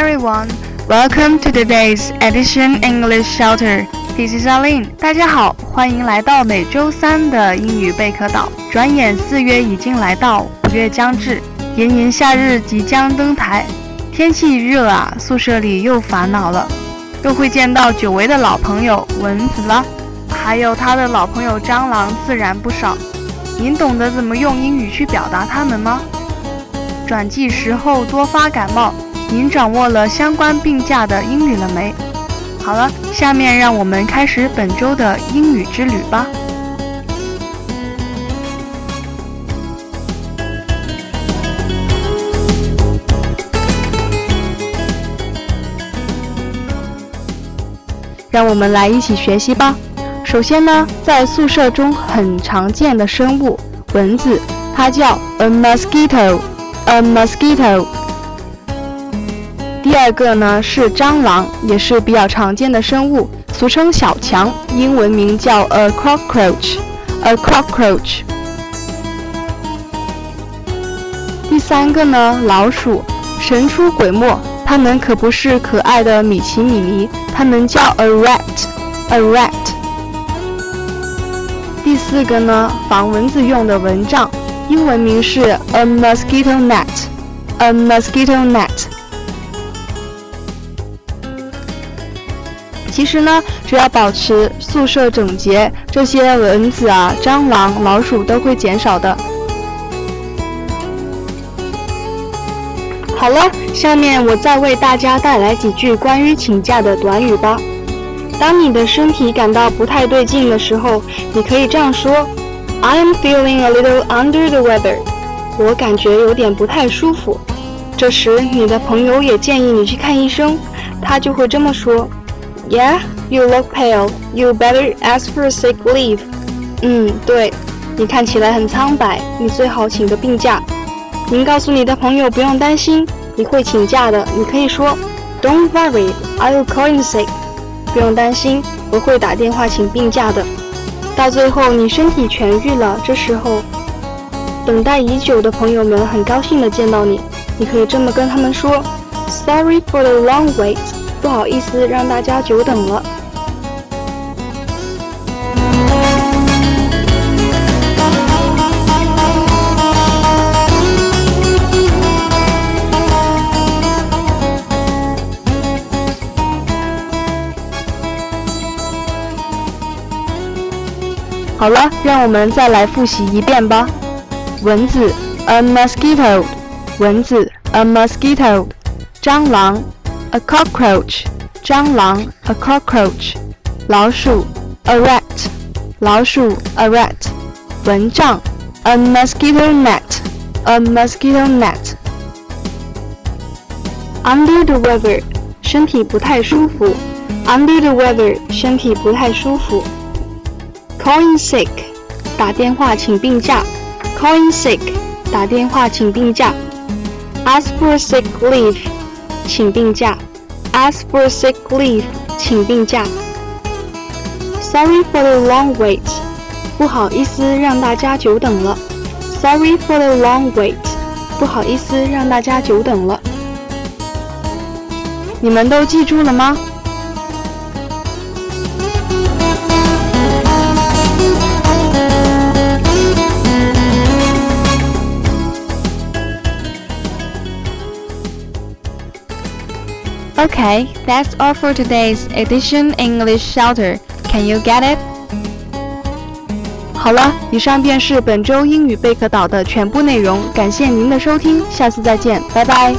Everyone, welcome to today's edition English Shelter. This is Alin. 大家好，欢迎来到每周三的英语贝壳岛。转眼四月已经来到，五月将至，炎炎夏日即将登台。天气热啊，宿舍里又烦恼了，又会见到久违的老朋友蚊子了，还有他的老朋友蟑螂，自然不少。您懂得怎么用英语去表达它们吗？转季时候多发感冒。您掌握了相关病假的英语了没？好了，下面让我们开始本周的英语之旅吧。让我们来一起学习吧。首先呢，在宿舍中很常见的生物蚊子，它叫 a mosquito，a mosquito。第二个呢是蟑螂，也是比较常见的生物，俗称小强，英文名叫 a cockroach，a cockroach。第三个呢，老鼠，神出鬼没，它们可不是可爱的米奇米妮，它们叫 a rat，a rat。第四个呢，防蚊子用的蚊帐，英文名是 a mosquito net，a mosquito net。其实呢，只要保持宿舍整洁，这些蚊子啊、蟑螂、老鼠都会减少的。好了，下面我再为大家带来几句关于请假的短语吧。当你的身体感到不太对劲的时候，你可以这样说：I am feeling a little under the weather。我感觉有点不太舒服。这时，你的朋友也建议你去看医生，他就会这么说。Yeah, you look pale. You better ask for sick leave. 嗯，对，你看起来很苍白，你最好请个病假。您告诉你的朋友不用担心，你会请假的。你可以说，Don't worry, I will call in sick. 不用担心，我会打电话请病假的。到最后你身体痊愈了，这时候，等待已久的朋友们很高兴的见到你，你可以这么跟他们说：Sorry for the long wait. 不好意思，让大家久等了。好了，让我们再来复习一遍吧。蚊子，a mosquito，蚊子，a mosquito，蟑螂。a cockroach，蟑螂，a cockroach，老鼠，a rat，老鼠，a rat，蚊帐，a mosquito net，a mosquito net。Under the weather，身体不太舒服。Under the weather，身体不太舒服。Call in sick，打电话请病假。Call in sick，打电话请病假。Ask for sick leave。 请病假，ask for sick leave，请病假。Sorry for the long wait，不好意思让大家久等了。Sorry for the long wait，不好意思让大家久等了。你们都记住了吗？Okay, that's all for today's edition English Shelter. Can you get it? 好了，以上便是本周英语贝壳岛的全部内容。感谢您的收听，下次再见，拜拜。